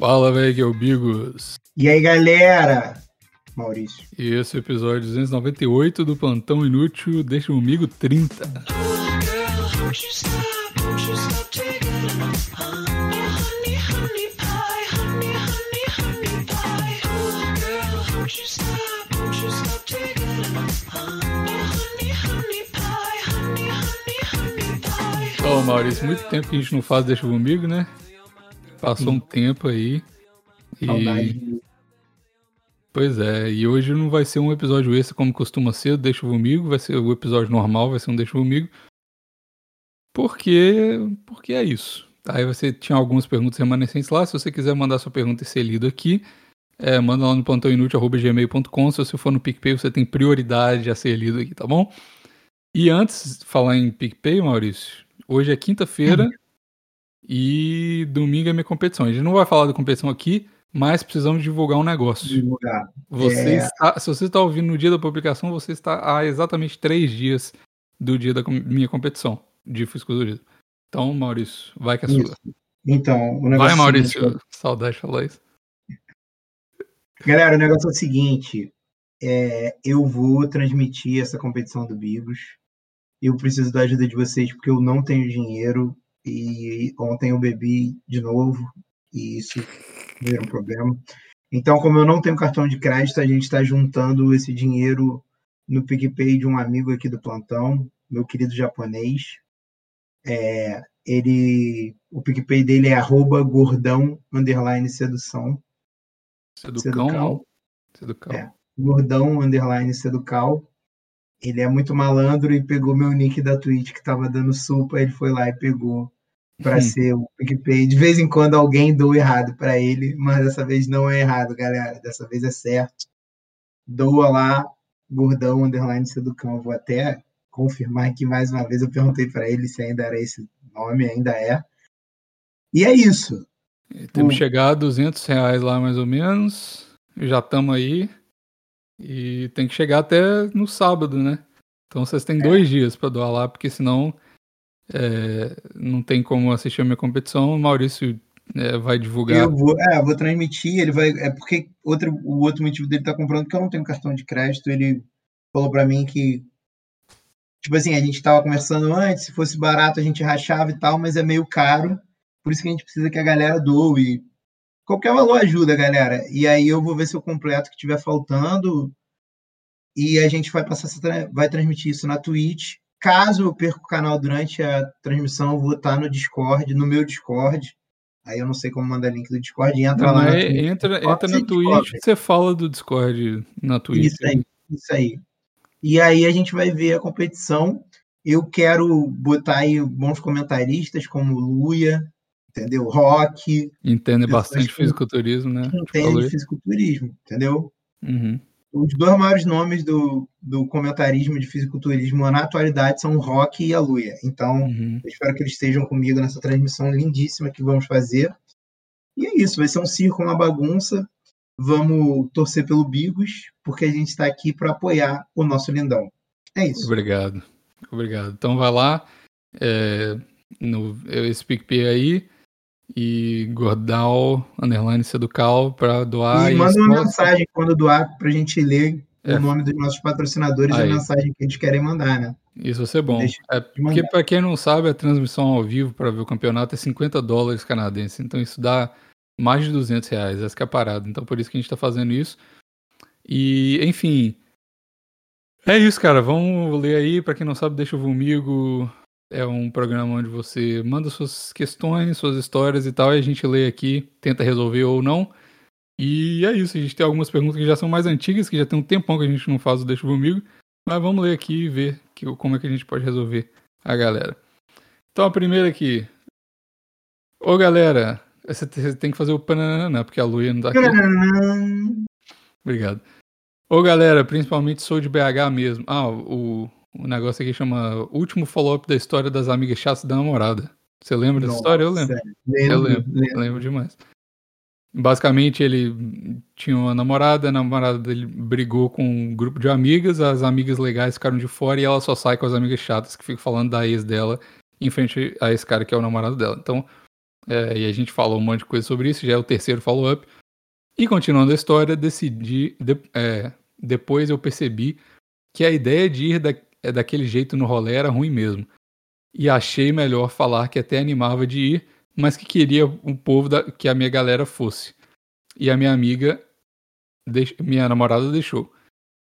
Fala, velho, que é o Bigos. E aí, galera? Maurício. E esse é o episódio 298 do Plantão Inútil, deixa o amigo 30. Ô, Maurício, muito tempo que a gente não faz Deixa Comigo, né? Passou um tempo aí. E... Saudade. Pois é, e hoje não vai ser um episódio esse como costuma ser, Deixa Comigo, vai ser o episódio normal, vai ser um Deixa Comigo. Porque, porque é isso. Aí você tinha algumas perguntas remanescentes lá, se você quiser mandar sua pergunta e ser lido aqui, é, manda lá no plantãoinútil.gmail.com, se você for no PicPay você tem prioridade a ser lido aqui, tá bom? E antes de falar em PicPay, Maurício, hoje é quinta-feira Uhum. E domingo é minha competição. A gente não vai falar da competição aqui, mas precisamos divulgar um negócio. Divulgar. Você É. está, se você está ouvindo no dia da publicação, você está há exatamente três dias do dia da minha competição de fisiculturismo. Então, Maurício, vai que é sua. Isso. Então, o negócio Vai, é Maurício. seguinte, Saudade de falar isso. Galera, o negócio é o seguinte: é, eu vou transmitir essa competição do Bigos. Eu preciso da ajuda de vocês porque eu não tenho dinheiro e ontem eu bebi de novo e isso virou um problema. Então, como eu não tenho cartão de crédito, a gente está juntando esse dinheiro no PicPay de um amigo aqui do plantão, meu querido japonês. É, ele, o PicPay dele é arroba gordão underline sedução. Seducão, Seducal. não? Seducal. É. gordão underline seducal. Ele é muito malandro e pegou meu nick da Twitch que tava dando supa, ele foi lá e pegou para ser o PicPay. De vez em quando alguém doa errado para ele, mas dessa vez não é errado, galera. Dessa vez é certo. Doa lá, gordão underline seducão. Vou até confirmar aqui mais uma vez. Eu perguntei para ele se ainda era esse nome, ainda é. E é isso. Temos que chegar a 200 reais lá, mais ou menos. Já estamos aí. E tem que chegar até no sábado, né? Então vocês têm dois dias para doar lá, porque senão é, não tem como assistir a minha competição. O Maurício é, vai divulgar. Eu vou, é, eu vou transmitir, ele vai, é porque outro, o outro motivo dele tá comprando que eu não tenho cartão de crédito, ele falou pra mim que tipo assim, a gente tava conversando antes, se fosse barato a gente rachava e tal, mas é meio caro, por isso que a gente precisa que a galera doe. Qualquer valor ajuda, galera. E aí eu vou ver se eu completo o que tiver faltando e a gente vai passar vai transmitir isso na Twitch. Caso eu perca o canal durante a transmissão, eu vou estar no Discord, no meu Discord. Aí eu não sei como mandar link do Discord. Entra Não, lá na mas Twitch. entra, entra na Twitch você fala do Discord na Twitch. Isso aí, isso aí. E aí a gente vai ver a competição. Eu quero botar aí bons comentaristas como o Luia, entendeu? Rock, Entende bastante fisiculturismo, né? entende fisiculturismo, entendeu? Uhum. Os dois maiores nomes do, do comentarismo de fisiculturismo na atualidade são o Rock e a Luia. Então, Uhum. eu espero que eles estejam comigo nessa transmissão lindíssima que vamos fazer. E é isso, vai ser um circo, uma bagunça. Vamos torcer pelo Bigos, porque a gente está aqui para apoiar o nosso lindão. É isso. Obrigado. Obrigado. Então vai lá, é, no esse PicPay aí, e Gordal, underline Seducal, pra doar. e manda isso, uma mensagem quando doar para a gente ler É. o nome dos nossos patrocinadores e Aí. a mensagem que eles querem mandar, né? Isso vai ser bom. É, porque, pra quem não sabe, a transmissão ao vivo para ver o campeonato é 50 dólares canadenses. Então isso dá mais de 200 reais. Essa que é a parada. Então por isso que a gente tá fazendo isso. E, enfim. É isso, cara. Vamos ler aí. Pra quem não sabe, Deixa o Vomigo. É um programa onde você manda suas questões, suas histórias e tal. E a gente lê aqui, tenta resolver ou não. E é isso. A gente tem algumas perguntas que já são mais antigas, que já tem um tempão que a gente não faz o Deixa o Vomigo. Mas vamos ler aqui e ver que, como é que a gente pode resolver a galera. Então a primeira aqui. Ô galera, você tem que fazer o pananana, porque a Luia não tá aqui. Obrigado. Ô galera, principalmente sou de BH mesmo. Ah, o, o negócio aqui chama Último Follow-up da história das amigas chatas da namorada. Você lembra dessa história? Eu lembro. Lembro, Eu lembro, lembro. lembro demais. Basicamente, ele tinha uma namorada, a namorada dele brigou com um grupo de amigas, as amigas legais ficaram de fora e ela só sai com as amigas chatas que ficam falando da ex dela em frente a esse cara que é o namorado dela. Então, É, e a gente falou um monte de coisa sobre isso, já é o terceiro follow-up. E continuando a história, decidi. De, é, depois eu percebi que a ideia de ir da, é, daquele jeito no rolê era ruim mesmo. E achei melhor falar que até animava de ir, mas que queria um povo da, que a minha galera fosse. E a minha amiga, deix, minha namorada, deixou.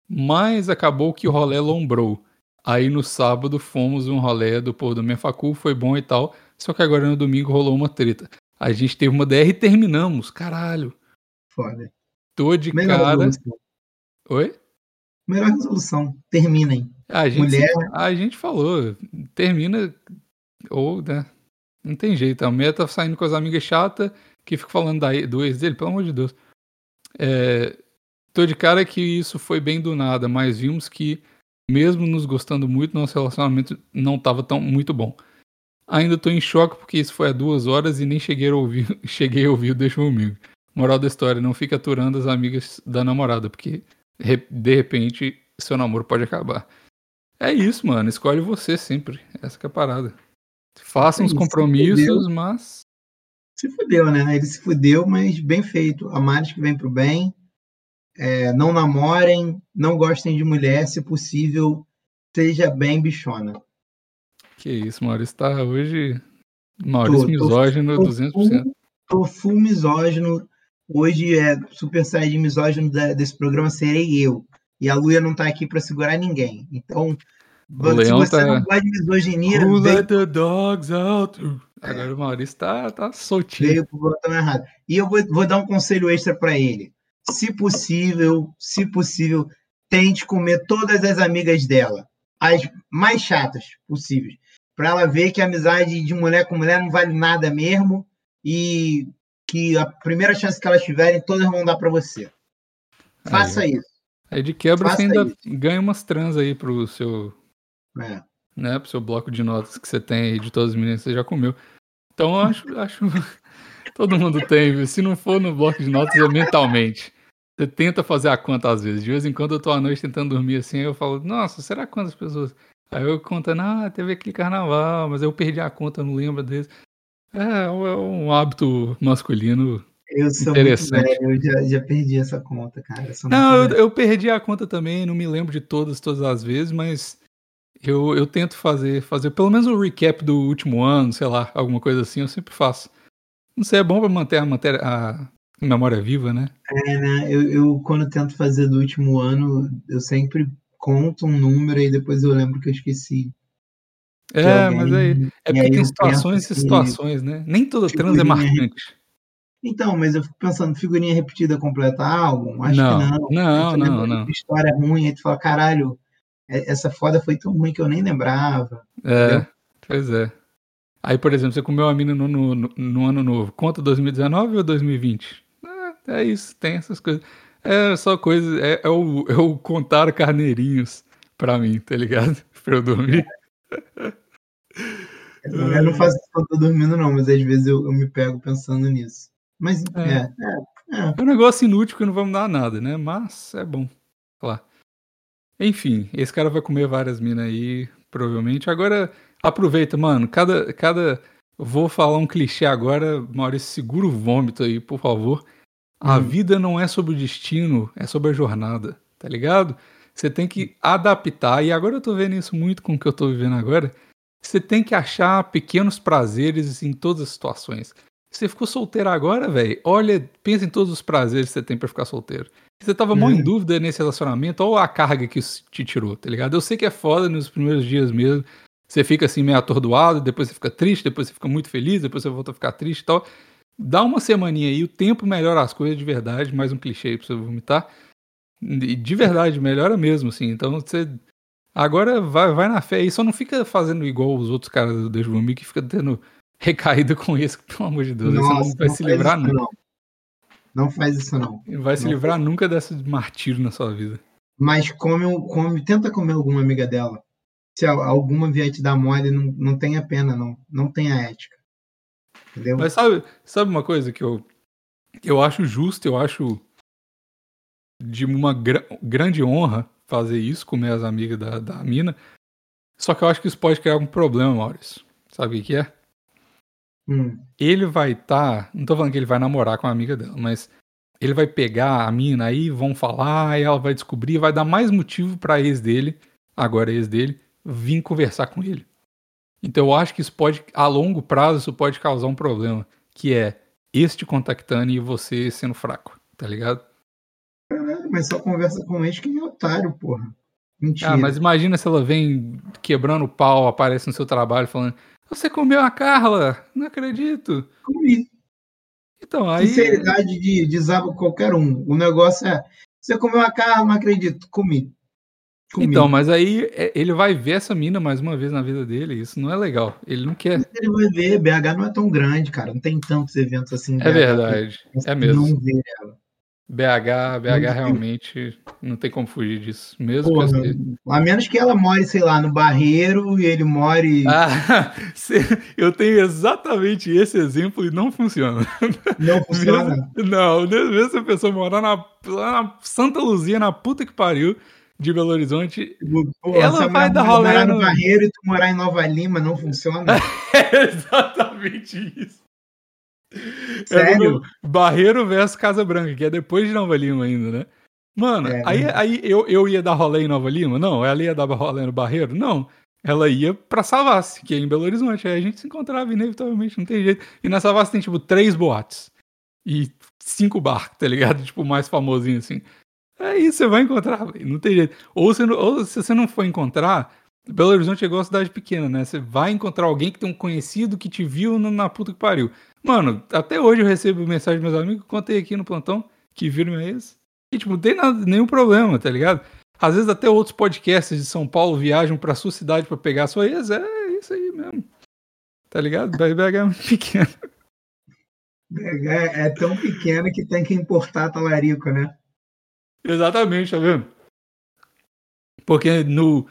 Mas acabou que o rolê lombrou. Aí no sábado fomos um rolê do povo do minha facul, foi bom e tal. Só que agora no domingo rolou uma treta. A gente teve uma DR e terminamos, caralho. Foda. Tô de Melhor cara. resolução. Oi? Melhor resolução. Terminem. A gente, Mulher- a gente falou, termina ou, né? Não tem jeito. A mulher tá saindo com as amigas chatas que ficam falando da, do ex dele, pelo amor de Deus. É, tô de cara que isso foi bem do nada, mas vimos que, mesmo nos gostando muito, nosso relacionamento não tava tão muito bom. Ainda tô em choque porque isso foi há duas horas e nem cheguei a ouvir, cheguei a ouvir o Deixa Comigo. Moral da história, não fica aturando as amigas da namorada, porque de repente seu namoro pode acabar. É isso, mano. Escolhe você sempre. Essa que é a parada. Façam os Isso, compromissos, mas. Se fudeu, né? Ele se fudeu, mas bem feito. Amares que vem pro bem. É, não namorem, não gostem de mulher, se possível, seja bem bichona. Que isso, Maurício tá hoje. Maurício Tô- misógino tô 200%. Tô full misógino. Hoje é super saiyajin misógino desse programa serei eu. E a Luia não tá aqui pra segurar ninguém. Então, O se Leão você tá- não gosta de misoginia, Who vem let the dogs out? Agora o Maurício tá, tá soltinho. veio pro botão errado. E eu vou, vou dar um conselho extra para ele. Se possível, se possível, tente comer todas as amigas dela, as mais chatas possíveis, para ela ver que a amizade de mulher com mulher não vale nada mesmo e que a primeira chance que elas tiverem, todas vão dar para você. Faça isso. Aí de quebra Faça você ainda isso. ganha umas trans aí pro seu, É. né, pro seu bloco de notas que você tem aí de todas as meninas que você já comeu. Então eu acho, acho todo mundo tem, viu? se não for no bloco de notas é mentalmente. Você tenta fazer a conta às vezes. De vez em quando eu tô à noite tentando dormir assim, aí eu falo, nossa, será quantas pessoas? Aí eu contando, ah, teve aquele carnaval, mas eu perdi a conta, não lembro desse. É, é um hábito masculino. Eu sou muito Interessante. velho, eu já, já perdi essa conta, cara. Eu Não, eu, eu perdi a conta também, não me lembro de todas, todas as vezes, mas eu, eu tento fazer, fazer pelo menos um recap do último ano, sei lá, alguma coisa assim, eu sempre faço. Não sei, é bom pra manter a, matéria, a memória viva, né? É, né? Eu, eu, quando tento fazer do último ano, eu sempre conto um número e depois eu lembro que eu esqueci. É, alguém, mas aí, é porque aí tem situações e que- situações, né? Nem toda trans é Figurinha marcante. Então, mas eu fico pensando, figurinha repetida completa álbum? Acho Não, que não. não, não, não. História ruim, aí tu fala, caralho, é- essa foda foi tão ruim que eu nem lembrava. É, Entendeu? pois é. Aí, por exemplo, você comeu uma mina no, no, no- no ano novo, conta 2019 ou 2020? É, é isso, tem essas coisas. É só coisa, é, é o, é o contar carneirinhos pra mim, tá ligado? Pra eu dormir. Eu não faço isso quando eu tô dormindo, não, mas às vezes eu, eu me pego pensando nisso. Mas É. é, é, é. É um negócio inútil que não vai mudar nada, né? Mas é bom. Lá. Enfim, esse cara vai comer várias minas aí, provavelmente. Agora, aproveita, mano. Cada. cada... Vou falar um clichê agora, Maurício, segura o vômito aí, por favor. A Hum. vida não é sobre o destino, é sobre a jornada, tá ligado? Você tem que adaptar, e agora eu tô vendo isso muito com o que eu tô vivendo agora. Você tem que achar pequenos prazeres em todas as situações. Você ficou solteiro agora, velho? Olha, pensa em todos os prazeres que você tem pra ficar solteiro. Você tava mó em Uhum. dúvida nesse relacionamento, ou a carga que isso te tirou, tá ligado? Eu sei que é foda nos primeiros dias mesmo. Você fica assim meio atordoado, depois você fica triste, depois você fica muito feliz, depois você volta a ficar triste e tal. Dá uma semaninha aí, o tempo melhora as coisas de verdade, mais um clichê aí pra você vomitar. E de verdade, melhora mesmo, assim. Então você. Agora vai, vai na fé aí, só não fica fazendo igual os outros caras do Deixa Vomir que fica tendo recaída com isso, pelo amor de Deus. aí você Nossa, não vai não se faz livrar isso, nunca. não. Não faz isso, não. Não vai se Não. livrar nunca desse martírio na sua vida. Mas come, um- come, tenta comer alguma amiga dela. Se al- alguma vier te dar mole, não, não tenha pena, não. Não tenha ética. Entendeu? Mas sabe, sabe uma coisa que eu, eu acho justo, eu acho de uma gra- grande honra fazer isso, comer as amigas da, da mina. Só que eu acho que isso pode criar algum problema, Maurício. Sabe o que é? Hum. Ele vai estar. Tá, não tô falando que ele vai namorar com a amiga dela, mas ele vai pegar a mina aí, vão falar, ela vai descobrir, vai dar mais motivo pra ex dele, agora ex dele, vir conversar com ele. Então eu acho que isso pode, a longo prazo, isso pode causar um problema, que é este contactando e você sendo fraco, tá ligado? Caralho, mas só conversa com ex que é otário, porra. Mentira. Ah, mas imagina se ela vem quebrando o pau, aparece no seu trabalho falando: Você comeu a Carla? Não acredito. Comi. Então, aí. Sinceridade de, desaba qualquer um. O negócio é: Você comeu a Carla? Não acredito. Comi. Comi. Então, mas aí é, ele vai ver essa mina mais uma vez na vida dele. Isso não é legal. Ele não quer. Ele vai ver. BH não é tão grande, cara. Não tem tantos eventos assim. É verdade. É mesmo. Não vê ela. BH, BH realmente não tem como fugir disso. Mesmo Porra, A menos que ela more, sei lá, no Barreiro e ele more. Ah, eu tenho exatamente esse exemplo e não funciona. Não funciona? Mesmo, não, mesmo se a pessoa morar na, na, Santa Luzia, na puta que pariu, de Belo Horizonte, Pô, ela vai dar rolê. Morar no Barreiro e tu morar em Nova Lima não funciona? é exatamente isso. Sério? É Barreiro versus Casa Branca, que é depois de Nova Lima ainda, né? Mano, é, aí, aí eu, eu ia dar rolê em Nova Lima? Não. Ela ia dar rolê no Barreiro? Não. Ela ia pra Savassi, que é em Belo Horizonte. Aí a gente se encontrava inevitavelmente, não tem jeito. E na Savassi tem, tipo, três boates. E cinco barcos, tá ligado? Tipo, o mais famosinho, assim. Aí você vai encontrar, não tem jeito. Ou, você, ou se você não for encontrar, Belo Horizonte é igual a cidade pequena, né? Você vai encontrar alguém que tem um conhecido que te viu na puta que pariu. Mano, até hoje eu recebo mensagem dos meus amigos, contei aqui no plantão, que viram minha ex. E, tipo, não tem nada, nenhum problema, tá ligado? Às vezes até outros podcasts de São Paulo viajam pra sua cidade pra pegar a sua ex. É isso aí mesmo. Tá ligado? BH é muito pequeno. BH é tão pequeno que tem que importar talarico, né? Exatamente, tá vendo? Porque no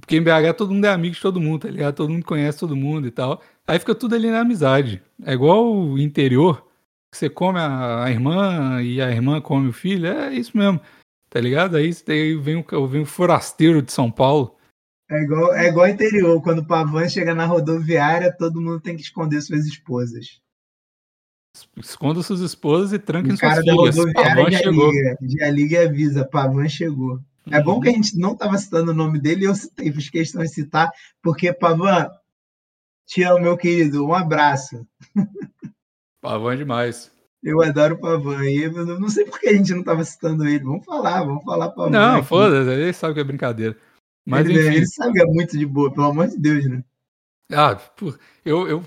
porque em BH todo mundo é amigo de todo mundo, tá ligado? Todo mundo conhece todo mundo e tal. Aí fica tudo ali na amizade. É igual o interior, que você come a, a irmã e a irmã come o filho. É isso mesmo, tá ligado? Aí, vem, o, vem o forasteiro de São Paulo. É igual, é igual interior. Quando o Pavan chega na rodoviária, todo mundo tem que esconder suas esposas. Esconda suas esposas e tranquem suas filhas. Cara da rodoviária já chegou. liga, já liga e avisa, Pavan chegou. É bom que a gente não estava citando o nome dele e eu citei, fiz questão de citar, porque, Pavan, te amo, meu querido. Um abraço. Pavan é demais. Eu adoro o Pavan. E eu não sei por que a gente não estava citando ele. Vamos falar, vamos falar Pavan. Não, foda-se, ele sabe que é brincadeira. Mas, ele, enfim. ele sabe que é muito de boa, pelo amor de Deus, né? Ah, eu, eu,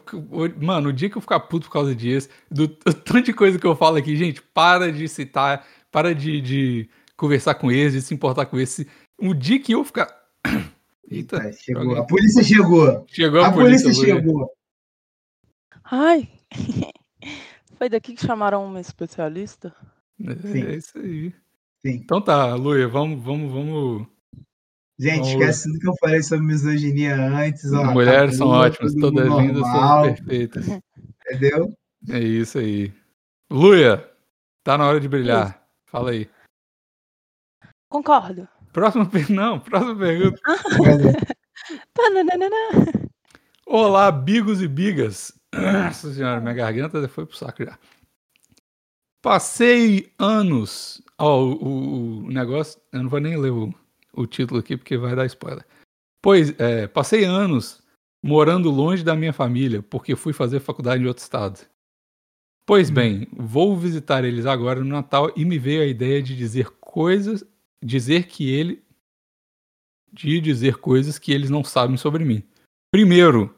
mano, o dia que eu ficar puto por causa disso, do, do tanto de coisa que eu falo aqui, gente, para de citar, para de, de conversar com eles, de se importar com eles. O dia que eu ficar. Eita, Eita chegou. A polícia chegou. Chegou a, a polícia. polícia chegou. Ai. Foi daqui que chamaram uma especialista? É, é isso aí. Sim. Então tá, Luia, vamos, vamos, vamos. Gente, vamos... esquece do que eu falei sobre misoginia antes. Ó, Mulheres tá são ótimas, todas lindas, são perfeitas. Entendeu? É isso aí. Luia, tá na hora de brilhar. Fala aí. Concordo. Próxima pergunta. Não, próxima pergunta. Olá, bigos e bigas. Nossa senhora, minha garganta foi pro saco já. Passei anos. Ó, oh, o, o, negócio. Eu não vou nem ler o, o título aqui porque vai dar spoiler. Pois, é, passei anos morando longe da minha família porque fui fazer faculdade em outro estado. Pois hum. bem, vou visitar eles agora no Natal e me veio a ideia de dizer coisas dizer que ele de dizer coisas que eles não sabem sobre mim. Primeiro,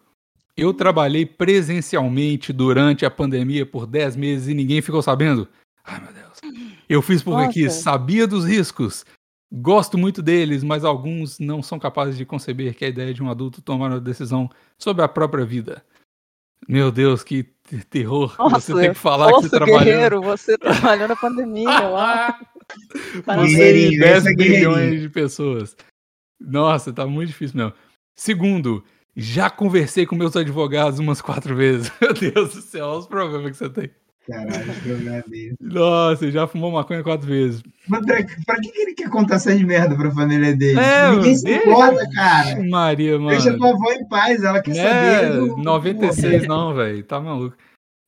eu trabalhei presencialmente durante a pandemia por 10 meses e ninguém ficou sabendo. Ai, meu Deus. Eu fiz porque Nossa. quis, sabia dos riscos. Gosto muito deles, mas alguns não são capazes de conceber que a ideia de um adulto tomar uma decisão sobre a própria vida. Meu Deus, que terror. Nossa, você tem que falar que você trabalhou. guerreiro, você trabalhou na pandemia. lá. Você 10 bilhões de pessoas. Nossa, tá muito difícil mesmo. Segundo, já conversei com meus advogados umas quatro vezes. Meu Deus do céu, olha os problemas que você tem. Caralho, problema é Nossa, já fumou maconha quatro vezes. Mas pra, pra que ele quer contar essas merda pra família dele? É, Ninguém se importa, cara. Maria, mano. Deixa tua avó em paz, ela quer Não saber. é do- 96 não, velho. Tá maluco.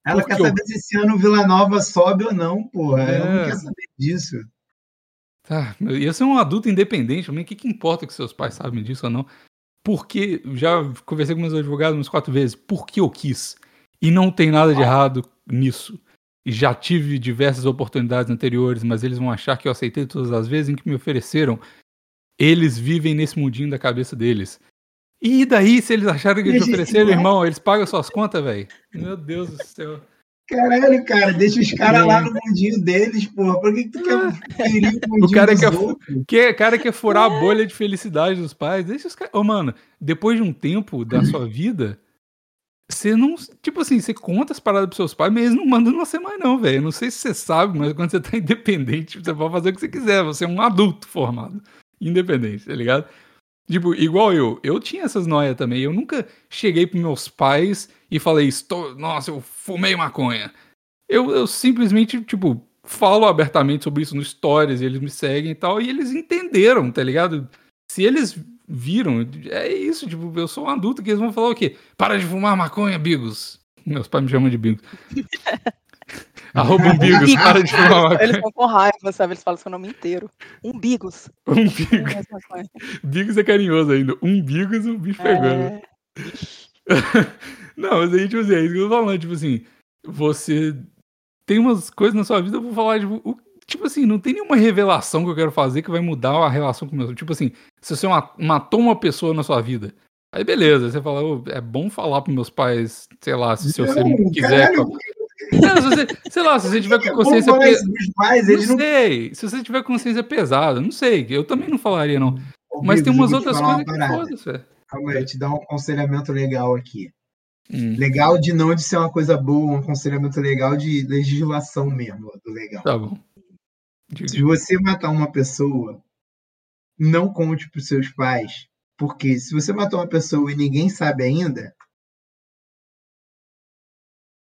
Ela Porque quer saber se esse ano o Vila Nova sobe ou não, porra. Ela não É. quer saber disso. Tá, ia ser um adulto independente. O que, que importa que seus pais sabem disso ou não? Porque, já conversei com meus advogados umas quatro vezes, porque eu quis. E não tem nada de errado nisso. E já tive diversas oportunidades anteriores, mas eles vão achar que eu aceitei todas as vezes em que me ofereceram. Eles vivem nesse mundinho da cabeça deles. E daí, se eles acharam que eles ofereceram, irmão, eles pagam suas contas, velho? Meu Deus do céu. Caralho, cara, deixa os caras lá no mundinho deles, porra. Por que, que tu quer ferir o mundinho cara dos quer-? Que cara quer furar a bolha de felicidade dos pais. Deixa os caras. Ô, mano, depois de um tempo da sua vida, você não. Tipo assim, você conta as paradas pros seus pais, mas eles não mandam você mais, não, velho. Não sei se você sabe, mas quando você tá independente, você pode fazer o que você quiser. Você é um adulto formado. Independente, tá ligado? Tipo, igual eu. Eu tinha essas noias também. Eu nunca cheguei pros meus pais e falei, Estou... nossa, eu fumei maconha. Eu, eu simplesmente, tipo, falo abertamente sobre isso no Stories, e eles me seguem e tal, e eles entenderam, tá ligado? Se eles viram, é isso, tipo, eu sou um adulto que eles vão falar o quê? Para de fumar maconha, Bigos. Meus pais me chamam de Bigos. Arroba um Bigos, para de fumar maconha. Eles estão com raiva, sabe? Eles falam seu nome inteiro. Umbigos. Um Bigos. Bigos é carinhoso ainda. Um Bigos, o bicho pegando. É, Não, mas aí, tipo assim, é isso que eu tô falando. Tipo assim, você tem umas coisas na sua vida, eu vou falar, tipo, o- tipo assim, não tem nenhuma revelação que eu quero fazer que vai mudar a relação com o meu. Tipo assim, se você ma- matou uma pessoa na sua vida, aí beleza, você fala, "Ô, é bom falar pros meus pais, sei lá, se, se você Não, quiser. caralho, Não, se você- sei lá, se você tiver com consciência. falar pe- isso dos pais, Não sei, se você tiver consciência pesada, não sei, eu também não falaria, não. Ô, Mas tem umas outras coisas que foda-se. Calma aí, eu te dar um aconselhamento legal aqui. Hum, Legal de não de ser uma coisa boa, um aconselhamento legal de legislação mesmo, do legal. tá bom. Diga. Se você matar uma pessoa, não conte para os seus pais, porque se você matou uma pessoa e ninguém sabe ainda,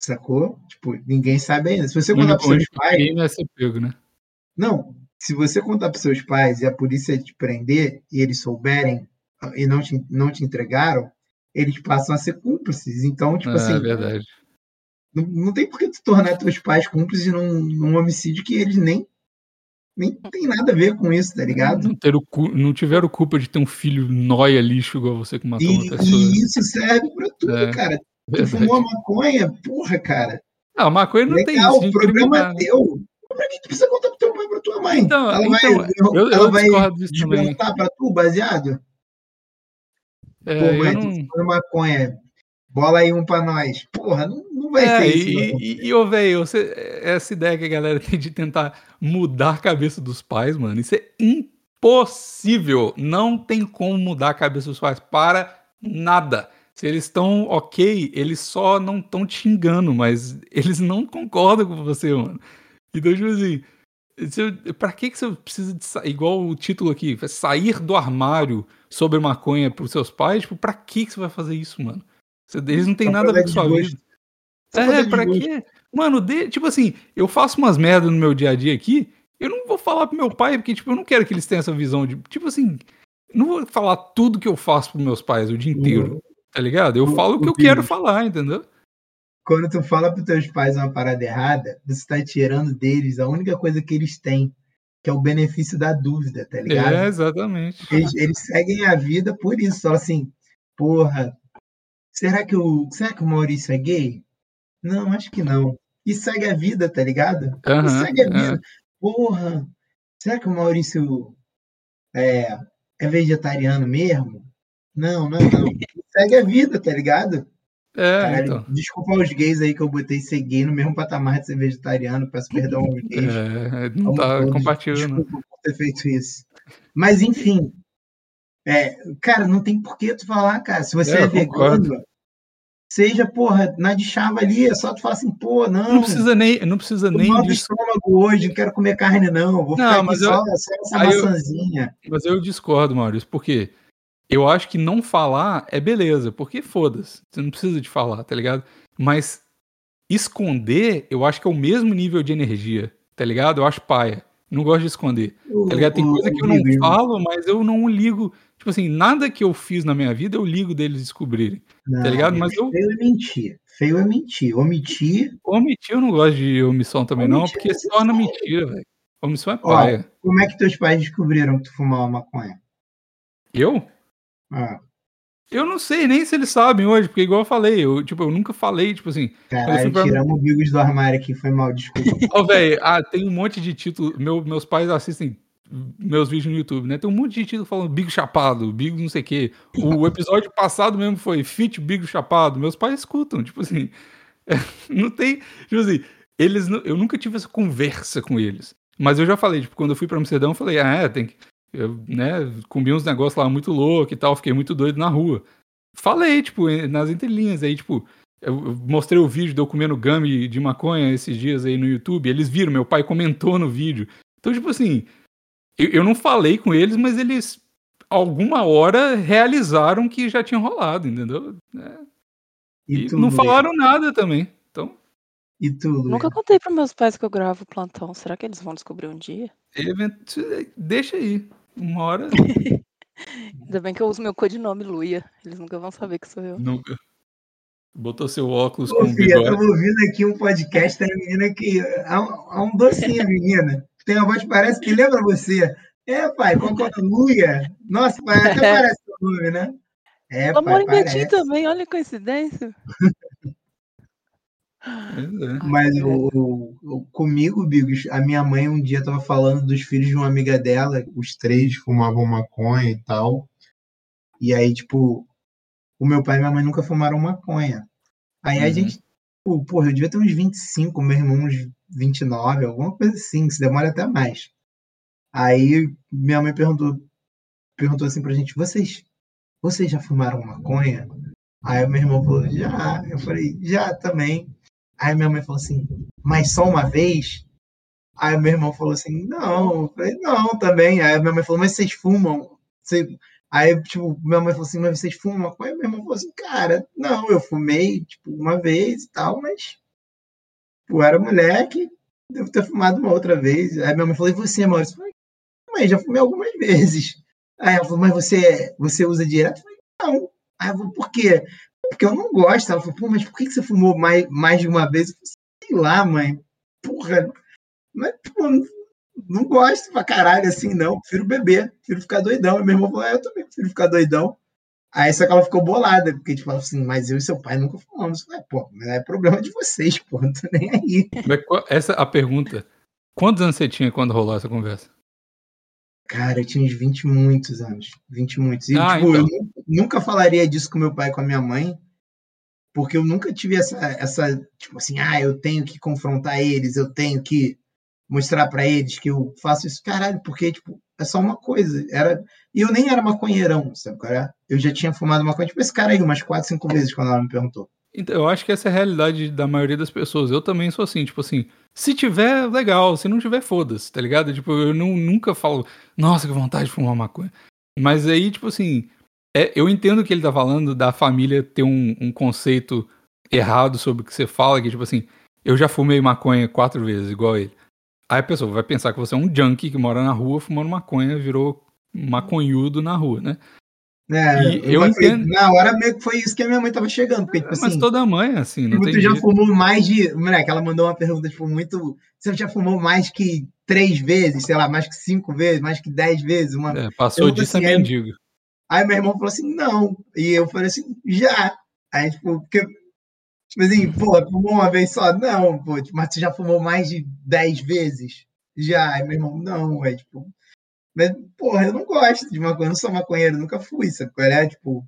sacou? Tipo, ninguém sabe ainda. Se você contar para seus pais, crime é ser pego, né? não. Se você contar para seus pais e a polícia te prender e eles souberem ah, e não te, não te entregaram, eles passam a ser cúmplices. Então, tipo é assim, verdade. não, não tem por que tu tornar teus pais cúmplices num, num homicídio que eles nem nem tem nada a ver com isso, tá ligado? Não, ter o cu- não tiveram culpa de ter um filho nóia lixo igual você que matou uma E, pessoa. e isso serve pra tudo, É, cara. Fumou maconha, porra, cara. Ah, maconha não tem Legal, isso. de o incriminar, é teu. Pra que tu precisa contar pro teu pai e pra tua mãe? Então, ela então, vai, eu, ela eu vai também. desmontar pra tu, baseado? É, Pô, mãe, não... tu fumou maconha. Bola aí um pra nós. Porra, não, não vai É, ter isso. e, e, ô, velho, essa ideia que a galera tem de tentar mudar a cabeça dos pais, mano, isso é impossível. Não tem como mudar a cabeça dos pais para nada. Se eles estão ok, eles só não estão te xingando, mas eles não concordam com você, mano. Então, tipo assim, você- pra que, que você precisa de sa- igual o título aqui, sair do armário sobre maconha pros seus pais? Tipo, pra que, que você vai fazer isso, mano? Você- Eles não têm nada a ver com sua vida. É, pra quê? Mano, de- tipo assim, eu faço umas merdas no meu dia a dia aqui, eu não vou falar pro meu pai, porque, tipo, eu não quero que eles tenham essa visão de. Tipo assim, não vou falar tudo que eu faço pros meus pais o dia inteiro, tá ligado? Eu o- falo o que o eu quero Pires. falar, entendeu? Quando tu fala pros teus pais uma parada errada, você tá tirando deles a única coisa que eles têm, que é o benefício da dúvida, tá ligado? É, exatamente. Eles, eles seguem a vida por isso, só assim, porra, será que o, será que o Maurício é gay? Não, acho que não. E segue a vida, tá ligado? E Aham, segue a é. vida. Porra, será que o Maurício é, é vegetariano mesmo? Não, não, não. Segue a vida, tá ligado? É, Caralho, então. desculpa aos gays aí que eu botei ser gay no mesmo patamar de ser vegetariano, peço perdão aos gays. É, não tá todos, compatível, não. Desculpa por ter feito isso. Mas, enfim. é, cara, não tem por que tu falar, cara. Se você É, é, vegano, seja, porra, na de chava ali, é só tu falar assim, pô, não. Não precisa nem, não precisa nem mal do disso. estômago hoje, não quero comer carne, não. Vou Não, ficar aqui mas só, eu- só essa aí eu- maçãzinha. Mas eu discordo, Maurício, porque eu acho que não falar é beleza, porque foda-se, você não precisa de falar, tá ligado? Mas esconder, eu acho que é o mesmo nível de energia, tá ligado? Eu acho paia. Não gosto de esconder. Tá ligado? Tem coisa que eu não falo, mas eu não ligo. Tipo assim, nada que eu fiz na minha vida eu ligo deles descobrirem. não, tá ligado? Bigos, Mas eu- Feio é mentir. Feio é mentir. Omitir. Omitir eu não gosto de omissão também, não, Omitir porque é se torna mentira, velho. Omissão é Ó, paia. Como é que teus pais descobriram que tu fumava maconha? Eu? Ah, Eu não sei nem se eles sabem hoje, porque igual eu falei, eu, tipo, eu nunca falei, tipo assim, caralho, pra- tiramos o Bigos do armário aqui. Foi mal, desculpa. Ó, velho, ah, tem um monte de título. Meu, meus pais assistem meus vídeos no YouTube, né? Tem um monte de título falando Bigo Chapado, Bigo não sei o quê. O episódio passado mesmo foi Fit Bigo Chapado. Meus pais escutam, tipo assim. não tem. Tipo assim, eles. não- Eu nunca tive essa conversa com eles. Mas eu já falei, tipo, quando eu fui pra Amsterdã, eu falei, ah, é, tem que. Eu, né, comi uns negócios lá muito louco e tal, fiquei muito doido na rua. Falei, tipo, nas entrelinhas aí, tipo, eu mostrei o vídeo de eu comendo gummy de maconha esses dias aí no YouTube. Eles viram, meu pai comentou no vídeo. Então, tipo assim, eu, eu não falei com eles, mas eles, alguma hora, realizaram que já tinha rolado, entendeu? É, E, E não falaram nada também. Então, E tu, Luiz? Nunca contei pros meus pais que eu gravo plantão. Será que eles vão descobrir um dia? deixa aí. Uma hora. Ainda bem que eu uso meu codinome Luia. Eles nunca vão saber que sou eu. nunca. Botou seu óculos Ô, com filha, bigode. tô ouvindo aqui um podcast da menina que. Há um, há um docinho, menina. Tem uma voz que parece que lembra você. É, pai, qual que é o Luia? Nossa, pai, até parece o nome, né? É, Eu pai, moro em Betim também, olha a coincidência. É. Mas o, o- o- comigo, Bigos, a minha mãe um dia tava falando dos filhos de uma amiga dela, os três fumavam maconha e tal. E aí, tipo, o meu pai e minha mãe nunca fumaram maconha. Aí a Uhum. gente, pô, porra, eu devia ter uns 25, meu irmão uns 29, alguma coisa assim, se demora até mais. Aí minha mãe perguntou, perguntou assim pra gente, vocês, vocês já fumaram maconha? Aí o meu irmão falou, já. Eu falei, já também. Aí minha mãe falou assim, mas só uma vez? Aí meu irmão falou assim, não. Eu falei, não, também. Aí minha mãe falou, mas vocês fumam? Aí, tipo, minha mãe falou assim, mas vocês fumam maconha? Meu irmão falou assim, cara, não, eu fumei, tipo, uma vez e tal, mas, pô, era moleque, devo ter fumado uma outra vez. Aí minha mãe falou, e você, Maurício? Eu falei, já fumei algumas vezes. Aí ela falou, mas você, você usa direto? Eu falei, não. Aí eu falei, por quê? Porque eu não gosto. Ela falou, pô, mas por que você fumou mais, mais de uma vez? Eu falei, sei lá, mãe. Porra. Mas, pô, não, gosto pra caralho assim, não. Prefiro beber, prefiro ficar doidão. E meu irmão falou, é, eu também prefiro ficar doidão. Aí só que ela ficou bolada, porque tipo, ela falou assim, mas eu e seu pai nunca fumamos. Eu falei, pô, mas é problema de vocês, pô, não tô nem aí. Essa é a pergunta. Quantos anos você tinha quando rolou essa conversa? Cara, eu tinha uns 20 e muitos anos. 20 e muitos. E, Ah, tipo, eu então. nu- nunca falaria disso com meu pai com a minha mãe, porque eu nunca tive essa, essa, tipo assim, ah, eu tenho que confrontar eles, eu tenho que mostrar pra eles que eu faço isso. Caralho, porque, tipo, é só uma coisa. Era... E eu nem era maconheirão, sabe qual é? Eu já tinha fumado maconha, tipo esse cara aí, umas 4, 5 vezes quando ela me perguntou. Então, eu acho que essa é a realidade da maioria das pessoas. Eu também sou assim, tipo assim, se tiver, legal, se não tiver, foda-se, tá ligado? Tipo, eu não, nunca falo, nossa, que vontade de fumar maconha. Mas aí, tipo assim, é, eu entendo o que ele tá falando da família ter um, um conceito errado sobre o que você fala, que tipo assim, eu já fumei maconha quatro vezes, igual ele. Aí a pessoa vai pensar que você é um junkie que mora na rua fumando maconha, virou maconhudo na rua, né? É, E eu mas foi- entendo. Na hora meio que foi isso que a minha mãe tava chegando, porque, tipo Mas assim. toda mãe é assim, não Tipo, tem tu já jeito. fumou mais de. Moleque, ela mandou uma pergunta, tipo, muito. Você já fumou mais que três vezes, sei lá, mais que cinco vezes, mais que dez vezes? Uma... É, passou Eu, disso é assim, é- mendigo. Aí meu irmão falou assim, não. E eu falei assim, já. Aí, tipo, porque. Tipo assim, pô, fumou uma vez só? Não, pô, tipo, mas tu já fumou mais de dez vezes? Já. Aí meu irmão, não, é tipo. Mas, porra, eu não gosto de maconha, eu não sou maconheiro, nunca fui, sabe? É, tipo,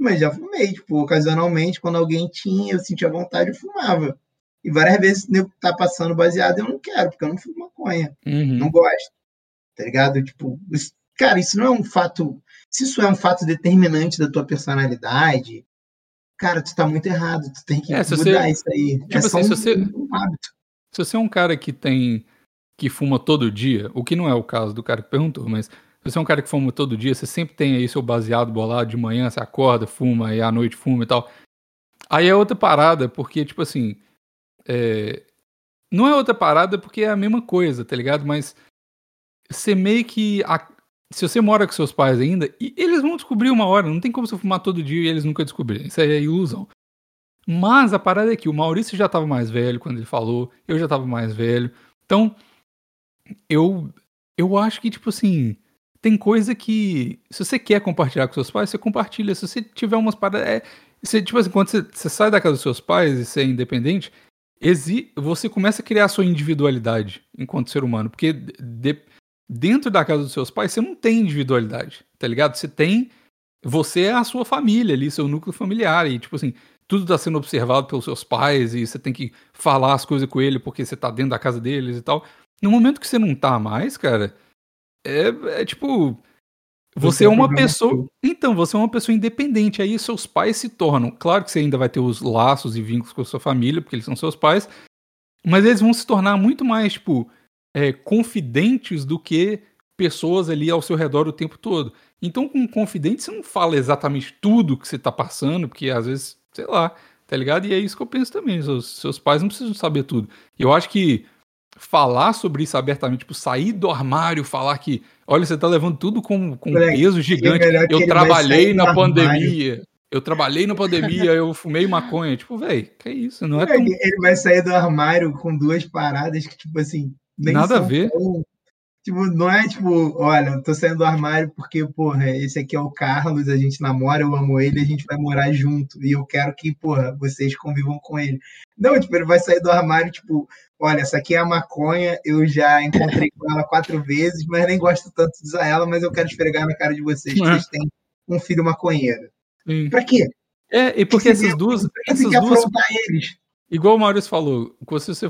mas já fumei, tipo, ocasionalmente, quando alguém tinha, eu sentia vontade, eu fumava. E várias vezes nego tá passando baseado, eu não quero, porque eu não fumo maconha, Uhum. não gosto. Tá ligado? Tipo, isso- cara, isso não é um fato. Se isso é um fato determinante da tua personalidade, cara, tu tá muito errado, tu tem que É, mudar você- isso aí. é tipo só assim, um, se você- um hábito. Se você é um cara que tem. que fuma todo dia, o que não é o caso do cara que perguntou, mas se você é um cara que fuma todo dia, você sempre tem aí seu baseado bolado de manhã, você acorda, fuma, e à noite fuma e tal. Aí é outra parada, porque, tipo assim. é, Não é outra parada porque é a mesma coisa, tá ligado? Mas você meio que. a- se você mora com seus pais ainda, eles vão descobrir uma hora. Não tem como você fumar todo dia e eles nunca descobrirem. Isso aí é ilusão. Mas a parada é que o Maurício já tava mais velho quando ele falou, eu já tava mais velho. Então, eu, eu acho que, tipo assim, tem coisa que. Se você quer compartilhar com seus pais, você compartilha. Se você tiver umas paradas. É, você, tipo assim, quando você, você sai da casa dos seus pais e você é independente, exi, você começa a criar a sua individualidade enquanto ser humano. Porque de- dentro da casa dos seus pais, você não tem individualidade, tá ligado? Você tem. Você é a sua família ali, seu núcleo familiar. E, tipo assim, tudo tá sendo observado pelos seus pais e você tem que falar as coisas com ele porque você tá dentro da casa deles e tal. No momento que você não tá mais, cara, é, é tipo. Você, é uma pessoa. Então, você é uma pessoa independente. Aí seus pais se tornam. Claro que você ainda vai ter os laços e vínculos com a sua família, porque eles são seus pais. Mas eles vão se tornar muito mais, tipo, é, confidentes do que pessoas ali ao seu redor o tempo todo. Então, com um confidente, você não fala exatamente tudo que você tá passando, porque às vezes, sei lá, tá ligado? E é isso que eu penso também. Seus, seus pais não precisam saber tudo. E eu acho que falar sobre isso abertamente, tipo, sair do armário, falar que, olha, você tá levando tudo com, com um Moleque, peso gigante. que Eu trabalhei na armário. pandemia. Eu trabalhei na pandemia, eu fumei maconha. Tipo, velho, que isso? Não é tão. Ele vai sair do armário com duas paradas que, tipo assim, nem Nada a ver. tão- Tipo, não é tipo, olha, eu tô saindo do armário porque, porra, esse aqui é o Carlos, a gente namora, eu amo ele, a gente vai morar junto. E eu quero que, porra, vocês convivam com ele. Não, tipo, ele vai sair do armário, tipo, olha, essa aqui é a maconha, eu já encontrei com ela quatro vezes, mas nem gosto tanto de usar ela, mas eu quero esfregar na cara de vocês que É. vocês têm um filho maconheiro. Sim. Pra quê? É, e porque Você essas duas. Que Essas duas eles? Igual o Maurício falou, se você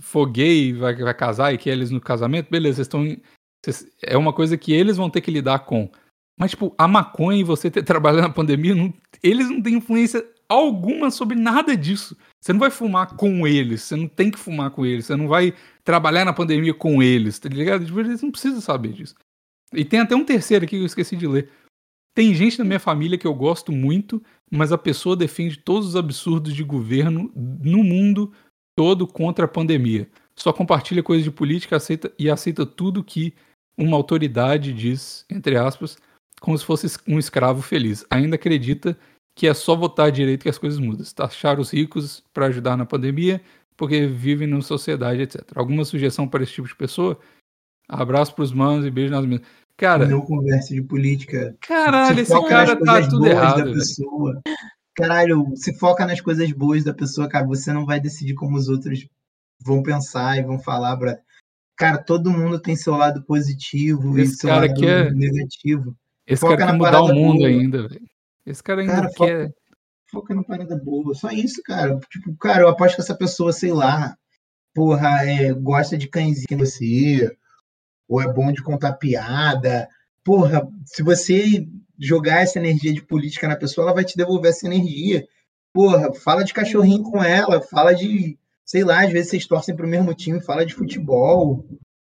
for gay, vai, vai casar e quer eles no casamento, beleza, estão. é uma coisa que eles vão ter que lidar com. Mas, tipo, a maconha e você ter trabalhado na pandemia, não- eles não têm influência alguma sobre nada disso. Você não vai fumar com eles, você não tem que fumar com eles, você não vai trabalhar na pandemia com eles, tá ligado? Tipo, Eles não precisam saber disso. E tem até um terceiro aqui que eu esqueci de ler. Tem gente na minha família que eu gosto muito, mas a pessoa defende todos os absurdos de governo no mundo todo contra a pandemia. Só compartilha coisas de política aceita, e aceita tudo que uma autoridade diz, entre aspas, como se fosse um escravo feliz. Ainda acredita que é só votar à direita que as coisas mudam. Taxar os ricos para ajudar na pandemia, porque vivem numa sociedade, etc. Alguma sugestão para esse tipo de pessoa? Abraço pros manos e beijo nas minhas. Cara, Não conversa de política. caralho, se esse foca cara nas tá coisas tudo boas errado. da velho. pessoa. Caralho, se foca nas coisas boas da pessoa, cara. Você não vai decidir como os outros vão pensar e vão falar, brother. Cara, todo mundo tem seu lado positivo Esse e seu lado negativo. Esse Foca cara quer mudar o mundo boa. ainda, velho. Esse cara ainda Cara, foca- quer. Foca na parada boa. Só isso, cara. Tipo, cara, eu aposto que essa pessoa, sei lá, porra, é, gosta de cãezinho que você, ou é bom de contar piada. Porra, se você jogar essa energia de política na pessoa, ela vai te devolver essa energia. Porra, fala de cachorrinho com ela, fala de, sei lá, às vezes vocês torcem pro mesmo time, fala de futebol,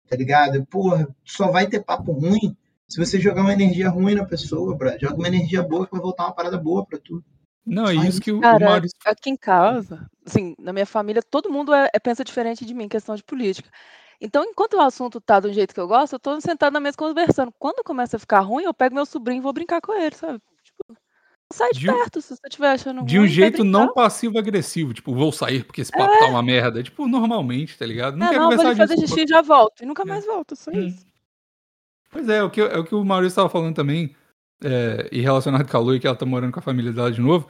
tá ligado? Porra, só vai ter papo ruim se você jogar uma energia ruim na pessoa, bro. Joga uma energia boa que vai voltar uma parada boa pra tu. Não, é isso que o, o Cara, Maurício. aqui em casa, assim, na minha família, todo mundo é, é- pensa diferente de mim em questão de política. Então, enquanto o assunto tá do jeito que eu gosto, eu tô sentado na mesa conversando. Quando começa a ficar ruim, eu pego meu sobrinho e vou brincar com ele, sabe? Tipo, sai de De perto se você estiver achando ruim. De um jeito não passivo-agressivo. Tipo, vou sair porque esse papo tá uma merda. Tipo, normalmente, tá ligado? Não É, quero não, vou conversar ali fazer xixi e já volto. E nunca É. mais volto, só Hum. isso. Pois é, é o que, é o que o Maurício estava falando também, é, e relacionado com a Lu, que ela tá morando com a família dela de novo,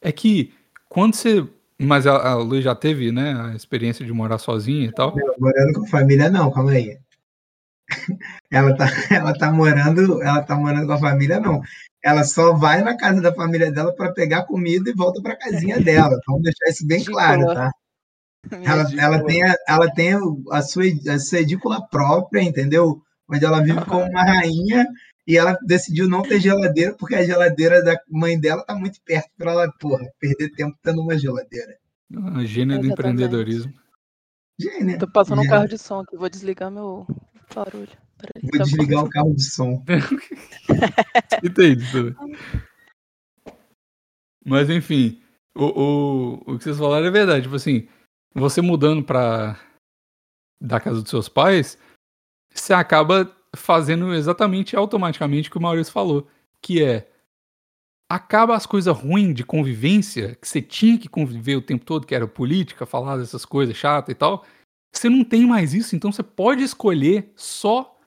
é que quando você. Mas a, a Lu já teve, né, a experiência de morar sozinha e tal. Não, morando com família não, calma aí. Ela tá, ela tá morando, ela tá morando com a família não. Ela só vai na casa da família dela para pegar comida e volta para casinha dela. Vamos deixar isso bem claro, tá? Ela, ela tem, a, ela tem a sua, a sua edícula própria, entendeu? Onde ela vive como uma rainha e ela decidiu não ter geladeira porque a geladeira da mãe dela tá muito perto para ela, porra, perder tempo tendo uma geladeira. A gênia do empreendedorismo. Gênia. Tô passando um Gênia. carro de som aqui, vou desligar meu barulho. Peraí, Vou a desligar pouco o carro de som. Entendi. tudo. Mas enfim, o, o, o que vocês falaram é verdade. Tipo assim, você mudando pra. da casa dos seus pais, você acaba fazendo exatamente automaticamente o que o Maurício falou, que é acaba as coisas ruins de convivência, que você tinha que conviver o tempo todo, que era política, falar dessas coisas chatas e tal. Você não tem mais isso, então você pode escolher só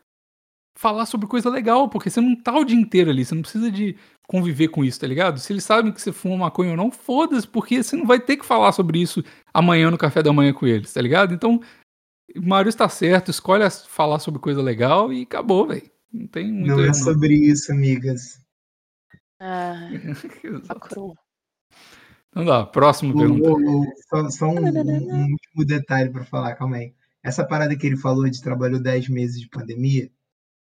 falar sobre coisa legal, porque você não tá o dia inteiro ali, você não precisa de conviver com isso, tá ligado? Se eles sabem que você fuma maconha ou não, foda-se, porque você não vai ter que falar sobre isso amanhã no café da manhã com eles, tá ligado? Então, Mário está certo, escolhe falar sobre coisa legal e acabou, velho. Não tem muito Não é sobre isso, amigas. Ah, cru. Então dá, próximo O- pergunta. o- o- só só um, um- último detalhe para falar, calma aí. Essa parada que ele falou de trabalhou 10 meses de pandemia,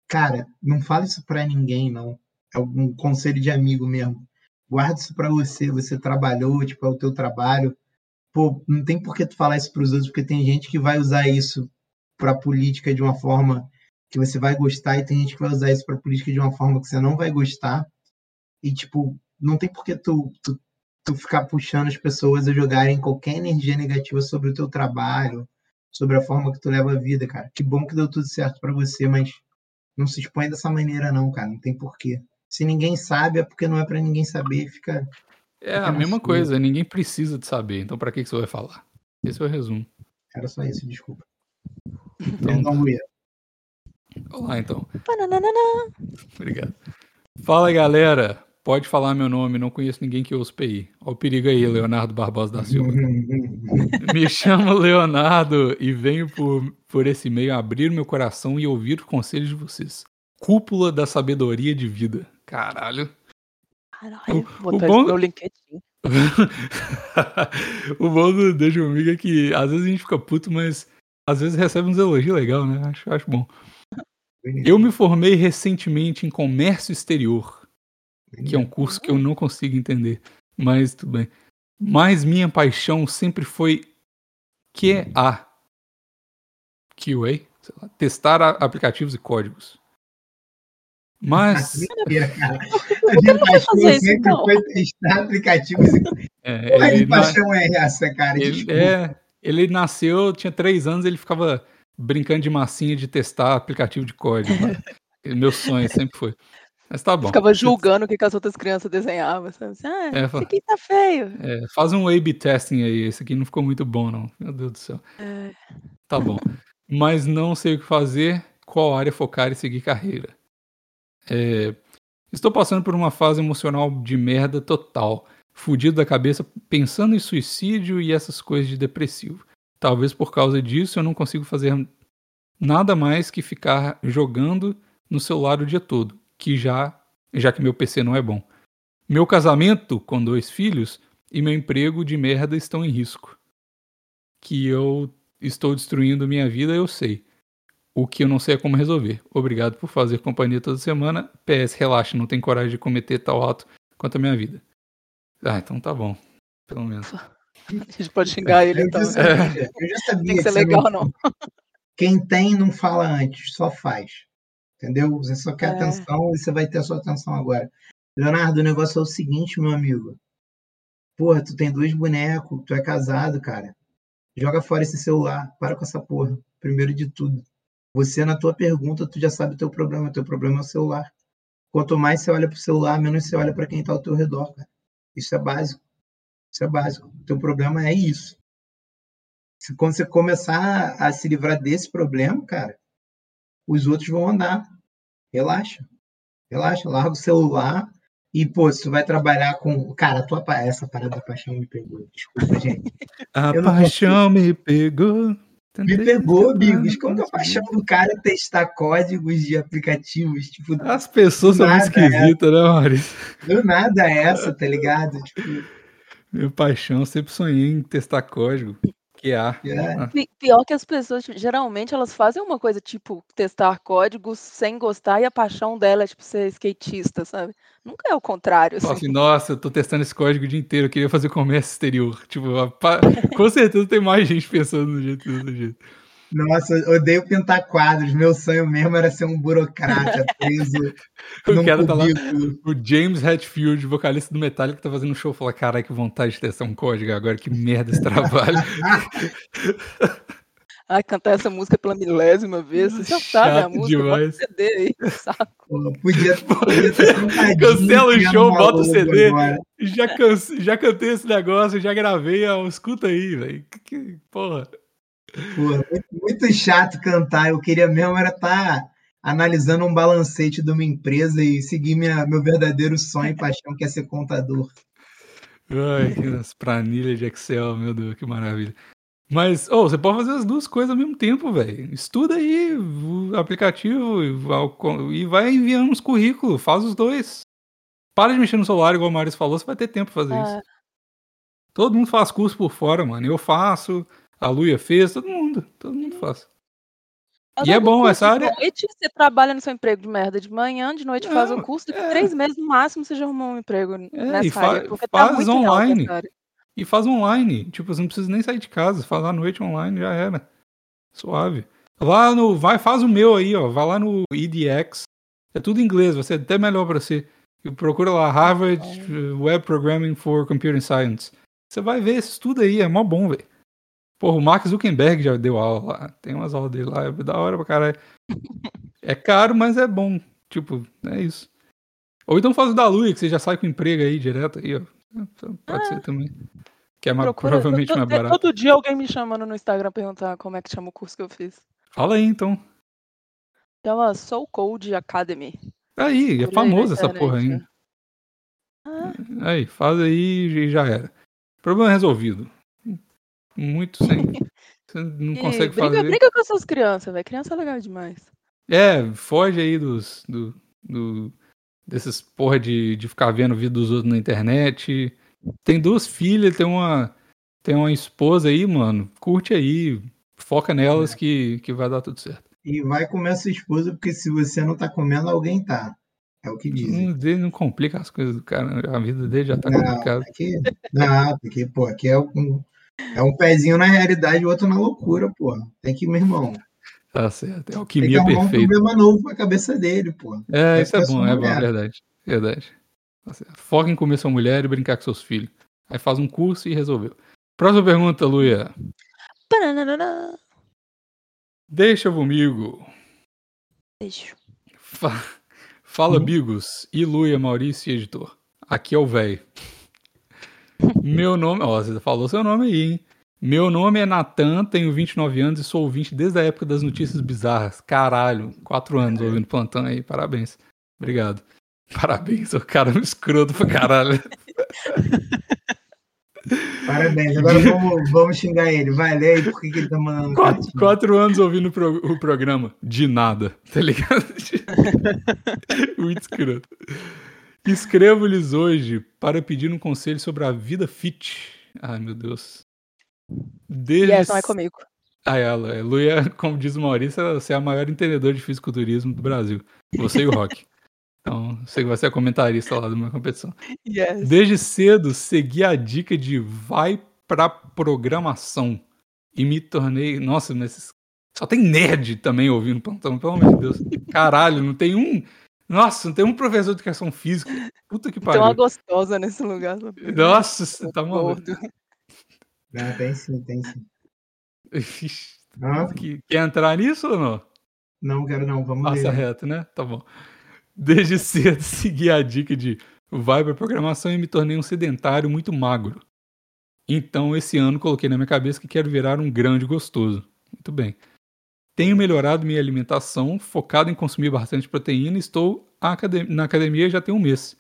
cara, não fala isso pra ninguém, não. É um conselho de amigo mesmo. Guarda isso pra você. Você trabalhou, tipo, é o teu trabalho. Pô, não tem por que tu falar isso pros outros, porque tem gente que vai usar isso pra política de uma forma que você vai gostar e tem gente que vai usar isso pra política de uma forma que você não vai gostar. E, tipo, não tem por que tu, tu tu ficar puxando as pessoas a jogarem qualquer energia negativa sobre o teu trabalho, sobre a forma que tu leva a vida, cara. Que bom que deu tudo certo pra você, mas não se expõe dessa maneira não, cara. Não tem porquê. Se ninguém sabe, é porque não é pra ninguém saber, fica É a mesma coisa, ninguém precisa de saber, então pra que que você vai falar? Esse é o resumo. Era só isso, desculpa. Então, Perdão, Luia. vamos lá então. Pananana. Obrigado. Fala galera, pode falar meu nome, não conheço ninguém que ouça PI. Olha o perigo aí, Leonardo Barbosa da Silva. Me chamo Leonardo e venho por, por esse meio abrir meu coração e ouvir os conselhos de vocês. Cúpula da sabedoria de vida. Caralho. Caralho, O- vou o botar bom- isso no LinkedIn. o bom do Deixa Comigo é que às vezes a gente fica puto, mas às vezes recebe uns elogios legais, né? Acho, acho bom. Eu me formei recentemente em comércio exterior, que é um curso que eu não consigo entender, mas tudo bem. Mas minha paixão sempre foi QA. QA? Sei lá, testar aplicativos e códigos. Mas Mentira, cara. Por A paixão fazer isso, sempre foi testar aplicativos é, Porra ele, de na- paixão é essa, cara? ele, é, ele nasceu, tinha três anos, ele ficava brincando de massinha de testar aplicativo de código. né? Meu sonho sempre foi. Mas tá bom. Ficava julgando o que, que as outras crianças desenhavam. Sabe? Assim, Ah, É, esse aqui tá feio. É, faz um A-B testing aí. Esse aqui não ficou muito bom, não. Meu Deus do céu. É. Tá bom. Mas não sei o que fazer, qual área focar e seguir carreira. É, estou passando por uma fase emocional de merda total. Fudido da cabeça, pensando em suicídio e essas coisas de depressivo. Talvez por causa disso eu não consigo fazer nada mais que ficar jogando no celular o dia todo, que já, já que meu PC não é bom. Meu casamento com dois filhos e meu emprego de merda estão em risco. Que eu estou destruindo minha vida, eu sei. O que eu não sei é como resolver. Obrigado por fazer companhia toda semana. PS, relaxa, não tem coragem de cometer tal ato quanto a minha vida. Ah, então tá bom. Pelo menos. A gente pode xingar ele, Eu então. já sabia, eu já sabia Tem que ser legal, não- não. Quem tem não fala antes, só faz. Entendeu? Você só quer É. atenção e você vai ter a sua atenção agora. Leonardo, o negócio é o seguinte, meu amigo. Porra, tu tem dois bonecos, tu é casado, cara. Joga fora esse celular, para com essa porra. Primeiro de tudo. Você, na tua pergunta, tu já sabe o teu problema. O teu problema é o celular. Quanto mais você olha pro celular, menos você olha para quem tá ao teu redor, cara. Isso é básico. Isso é básico. O teu problema é isso. Se quando você começar a se livrar desse problema, cara, os outros vão andar. Relaxa. Relaxa, larga o celular e, pô, se tu vai trabalhar com. Cara, tua... essa parada da paixão me pegou. Desculpa, gente. A paixão me pegou. Me pegou, amigos. Como que a paixão do cara é testar códigos de aplicativos? Tipo, As pessoas são muito Nada, é. esquisitas, né, Maurício? do nada é essa, tá ligado? Tipo, Minha paixão, sempre sonhei em testar código. QA. é. Pi- Pior que as pessoas, geralmente, elas fazem uma coisa tipo testar códigos sem gostar e a paixão dela é tipo ser skatista, sabe? Nunca é o contrário, assim. assim, nossa, eu tô testando esse código o dia inteiro, eu queria fazer comércio exterior. Tipo, a com certeza tem mais gente pensando no jeito do jeito. Nossa, eu odeio pintar quadros. Meu sonho mesmo era ser um burocrata preso O num cara tá lá, cubículo. o James Hetfield, vocalista do Metallica, tá fazendo um show, fala, caralho, que vontade de testar um código agora, que merda esse trabalho. Ai, cantar essa música pela milésima vez. Você já sabe a música, demais. bota o CD aí, saco. Pô, podia, podia Cancela o show, bota o CD. Já, can, já cantei esse negócio, já gravei, ó, escuta aí, velho. Porra. Pô, muito, chato cantar. Eu queria mesmo era estar tá analisando um balancete de uma empresa e seguir minha, meu verdadeiro sonho e paixão, que é ser contador. Ai, que planilhas de Excel, meu Deus, que maravilha. Mas, oh, você pode fazer as duas coisas ao mesmo tempo, velho. Estuda aí o aplicativo e vai enviando uns currículos, faz os dois. Para de mexer no celular, igual o Maris falou, você vai ter tempo pra fazer é. isso. Todo mundo faz curso por fora, mano. Eu faço, a Luia fez, todo mundo. Todo mundo faz. E é bom essa área. De noite você trabalha no seu emprego de merda de manhã, de noite faz um curso, daqui é. três meses no máximo você já arrumou um emprego é, nessa área. Porque tá faz tá online. E faz online. Tipo, você não precisa nem sair de casa. Faz à noite online, já era. Suave. Lá no. Vai, faz o meu aí, ó. Vai lá no EDX. É tudo em inglês, vai ser até melhor pra você. Procura lá Harvard Web Programming for Computer Science. Você vai ver esse estudo aí, é mó bom, velho. Porra, o Mark Zuckerberg já deu aula lá. Tem umas aulas dele lá, é da hora pra caralho. É caro, mas é bom. Tipo, é isso. Ou então faz o da Luia, que você já sai com emprego aí direto aí, ó. Pode ah. ser também. Que é mais, Procura, provavelmente mais barato. Todo dia alguém me chamando no Instagram perguntar como é que chama o curso que eu fiz. Fala aí, então. Chama Soul Code Academy. Aí, é famosa essa porra ainda. Ah. Aí, faz aí e já era. Problema resolvido. Muito sem. Você não e consegue briga, fazer. Briga com essas crianças, velho. Criança é legal demais. É, foge aí dos. Do, do, desses porra de, de ficar vendo vídeo dos outros na internet. Tem duas filhas, tem uma. Tem uma esposa aí, mano. Curte aí. Foca nelas é. que, que vai dar tudo certo. E vai comer a sua esposa, porque se você não tá comendo, alguém tá. É o que dizem. Não, não complica as coisas do cara. A vida dele já tá complicada. Aqui, não, porque, pô, aqui é um, é um pezinho na realidade e o outro na loucura, pô. Tem que, meu irmão. Tá certo. É alquimia perfeita. Tem que um problema novo pra cabeça dele, pô. É, isso é bom, é bom, verdade. Verdade. Tá Foca em comer sua mulher e brincar com seus filhos. Aí faz um curso e resolveu. Próxima pergunta, Luia. Deixa comigo. Deixa. Fa Fala, hum. Bigos. E Luia, Maurício e editor. Aqui é o velho. Meu nome. Ó, você falou seu nome aí, hein? Meu nome é Natan, tenho 29 anos e sou ouvinte desde a época das notícias bizarras. Caralho, quatro anos ouvindo plantão aí, parabéns. Obrigado. Parabéns, o cara é um escroto pra caralho. Parabéns, agora vamos, vamos xingar ele. Vai, lê aí por que, ele tá mandando. Quatro, quatro anos ouvindo o, pro, o, programa. De nada, tá ligado? Muito escroto. Escrevo-lhes hoje para pedir um conselho sobre a vida fit. Ai, meu Deus. Desde... Yes, não é comigo. Ah, ela. É, Luia, como diz o Maurício, você é a maior entendedora de fisiculturismo do Brasil. Você e o Rock. Então, você vai ser a comentarista lá da minha competição. Yes. Desde cedo, segui a dica de vai pra programação. E me tornei. Nossa, mas só tem nerd também ouvindo plantão, pelo amor de Deus. Caralho, não tem um. Nossa, não tem um professor de educação física. Puta que pariu. Tem uma gostosa nesse lugar. Nossa, você tá maluco. Não, tem sim, tem sim. Ah. Quer entrar nisso ou não? Não, quero não. Vamos Passa reto, né? Tá bom. Desde cedo segui a dica de vai para programação e me tornei um sedentário muito magro. Então, esse ano coloquei na minha cabeça que quero virar um grande gostoso. Muito bem. Tenho melhorado minha alimentação, focado em consumir bastante proteína e estou na academia já tem um mês.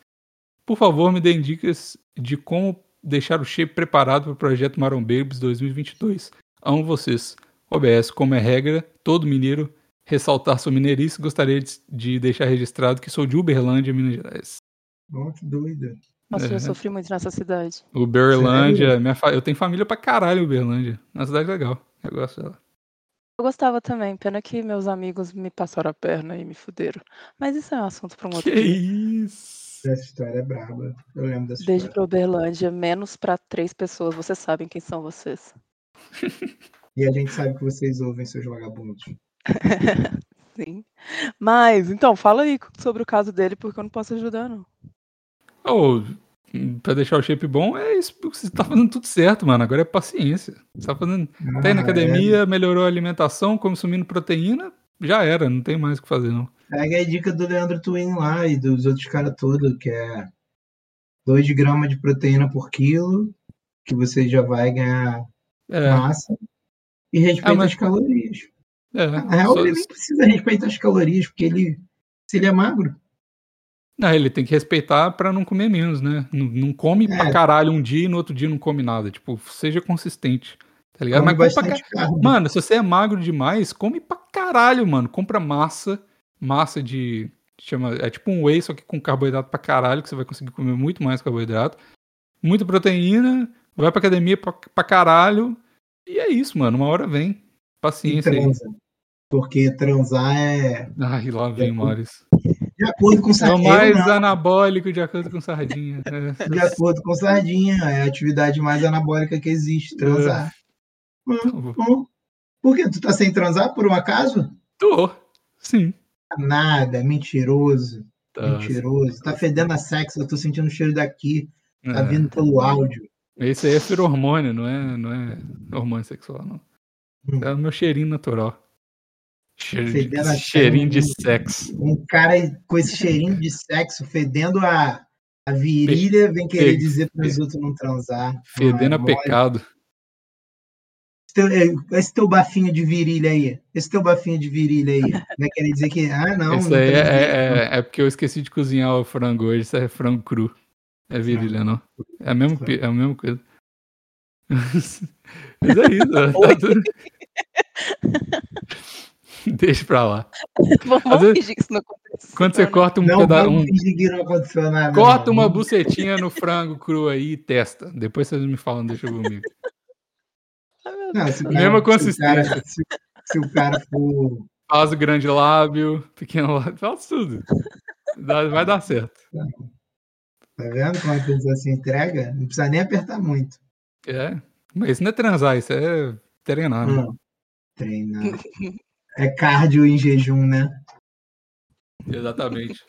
Por favor, me deem dicas de como deixar o shape preparado para o projeto Marombeiros 2022. Amo vocês. OBS, como é regra, todo mineiro ressaltar sua mineirice, gostaria de, de, deixar registrado que sou de Uberlândia, Minas Gerais. Oh, que doida. Nossa, é. eu sofri muito nessa cidade. Uberlândia, minha fa... eu tenho família pra caralho em Uberlândia. Uma cidade legal. Eu gosto dela. Eu gostava também, pena que meus amigos me passaram a perna e me fuderam. Mas isso é um assunto para um outro que dia. isso? Essa história é braba. Eu lembro dessa Desde para Uberlândia, menos para três pessoas. Vocês sabem quem são vocês. e a gente sabe que vocês ouvem seus vagabundos. Sim. Mas, então, fala aí sobre o caso dele, porque eu não posso ajudar, não. Oh, Pra deixar o shape bom, é isso. Você tá fazendo tudo certo, mano. Agora é paciência. Você tá fazendo. tá aí na Ah, academia, melhorou a alimentação, consumindo proteína, já era, não tem mais o que fazer, não. Pega a dica do Leandro Twin lá e dos outros caras todos, que é 2 gramas de proteína por quilo, que você já vai ganhar É, massa. E respeita Ah, mas- as calorias. é. Na real, Só- ele nem precisa respeitar as calorias, porque ele. Se ele é magro, Não, ele tem que respeitar pra não comer menos, né? Não, não come É. pra caralho um dia e no outro dia não come nada. Tipo, seja consistente. Tá ligado? come Mas come pra carne. Mano, se você é magro demais, come pra caralho, mano. Compra massa, massa de. Chama, é tipo um whey, só que com carboidrato pra caralho, que você vai conseguir comer muito mais carboidrato. Muita proteína, vai pra academia pra, pra caralho. E é isso, mano. Uma hora vem. Paciência aí. transa. Porque transar é. Ai, lá vem, Maurício. De acordo com É o sardinha. mais não, anabólico de acordo com sardinha. É. De acordo com sardinha. É a atividade mais anabólica que existe. Transar. Hum, hum. Por quê? Tu tá sem transar por um acaso? Tô. Sim. Nada, mentiroso. Tá. Mentiroso. Tá fedendo a sexo, eu tô sentindo o cheiro daqui. Tá É. vindo pelo áudio. Esse aí é feromônio, não é, não é hormônio sexual, não. Hum. É o meu cheirinho natural. Cheiro de- cheirinho de sexo. Um cara com esse cheirinho de sexo, fedendo a, a virilha, vem querer dizer para os outros não transar. Fedendo a Ah, pecado. Esse teu, é, esse teu bafinho de virilha aí. Esse teu bafinho de virilha aí. Vai querer dizer que. Ah, não. Isso aí é, é, é- é porque eu esqueci de cozinhar o frango hoje. Isso é frango cru. É virilha, não. É a mesma, é a mesma coisa. Mas é isso. ó, tá tudo- Deixa pra lá. Vamos, vezes- fingir que isso não aconteceu. Quando você né? corta um Não, pedaço. Um, não aconteceu nada. corta não. uma bucetinha no frango cru aí e testa. Depois vocês me falam, deixa comigo. Ai, meu Não, se o Mesma cara- se o cara- consistência. Se, se o cara for. Faz o grande lábio, pequeno lábio, faz tudo. Vai dar certo. Tá vendo como a pessoa se entrega? Não precisa nem apertar muito. É. Mas isso não é transar, isso é treinar, né? Hum. Treinar. É cardio em jejum, né? Exatamente.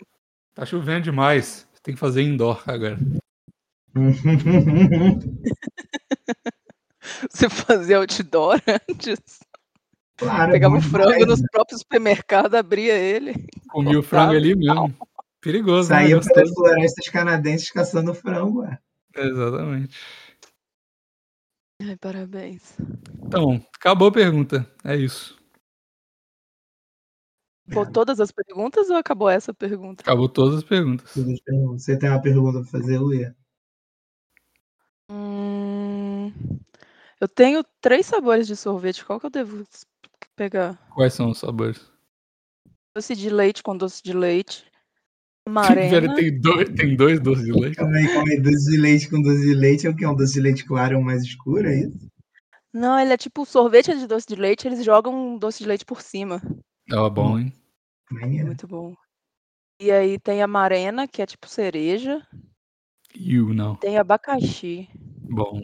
Tá chovendo demais. Tem que fazer indoor agora. Você fazia outdoor antes. claro, Pegava o frango demais, nos né? próprios supermercados, abria ele. Comi o frango ali mesmo. Perigoso, né? Saía pelas Gostoso. florestas canadenses caçando frango, ué. Exatamente. Ai, parabéns. Então, acabou a pergunta. É isso. Pô, todas as perguntas ou acabou essa pergunta? Acabou todas as perguntas. Todas as perguntas. Você tem uma pergunta pra fazer, Luia? Hum, eu tenho três sabores de sorvete. Qual que eu devo pegar? Quais são os sabores? Doce de leite com doce de leite. Amarena. tem, dois, tem dois doces de leite? Calma aí, calma aí. Doce de leite com doce de leite é o que? Um doce de leite claro ou mais escuro, é isso? Não, ele é tipo sorvete de doce de leite, eles jogam um doce de leite por cima. É bom, hein? Maneiro. Muito bom. E aí tem a amarena, que é tipo cereja. You, não. Tem abacaxi. Bom.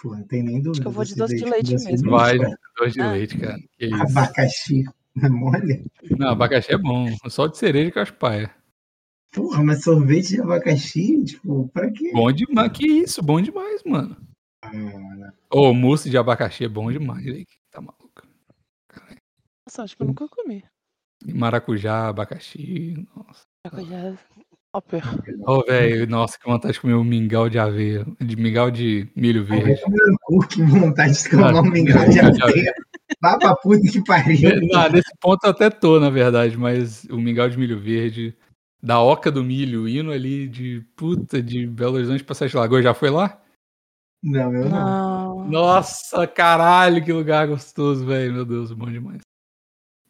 Pô, não tem nem dúvida. que eu vou de doce de leite doce mesmo. Vai, dois de Ah. leite, cara. Que isso. Abacaxi. Não é mole? Não, abacaxi é bom. Só de cereja que eu acho paia. Porra, mas sorvete de abacaxi? Tipo, pra quê? Bom demais. Que isso, bom demais, mano. Ah. Ô, mousse de abacaxi é bom demais, velho. Tá maluco. Nossa, acho que eu nunca comi. Maracujá, abacaxi. Nossa. Maracujá. Super. Ô, velho, nossa, que vontade de comer um mingau de aveia. De mingau de milho verde. que vontade de tomar Ah, um mingau de mingau de aveia. Vá pra puta que pariu. Não, nesse ponto eu até tô, na verdade, mas o mingau de milho verde, da Oca do Milho, indo ali de puta de Belo Horizonte pra Sete Lagoas, já foi lá? Não, eu não. Não. Nossa, caralho, que lugar gostoso, velho. Meu Deus, bom demais.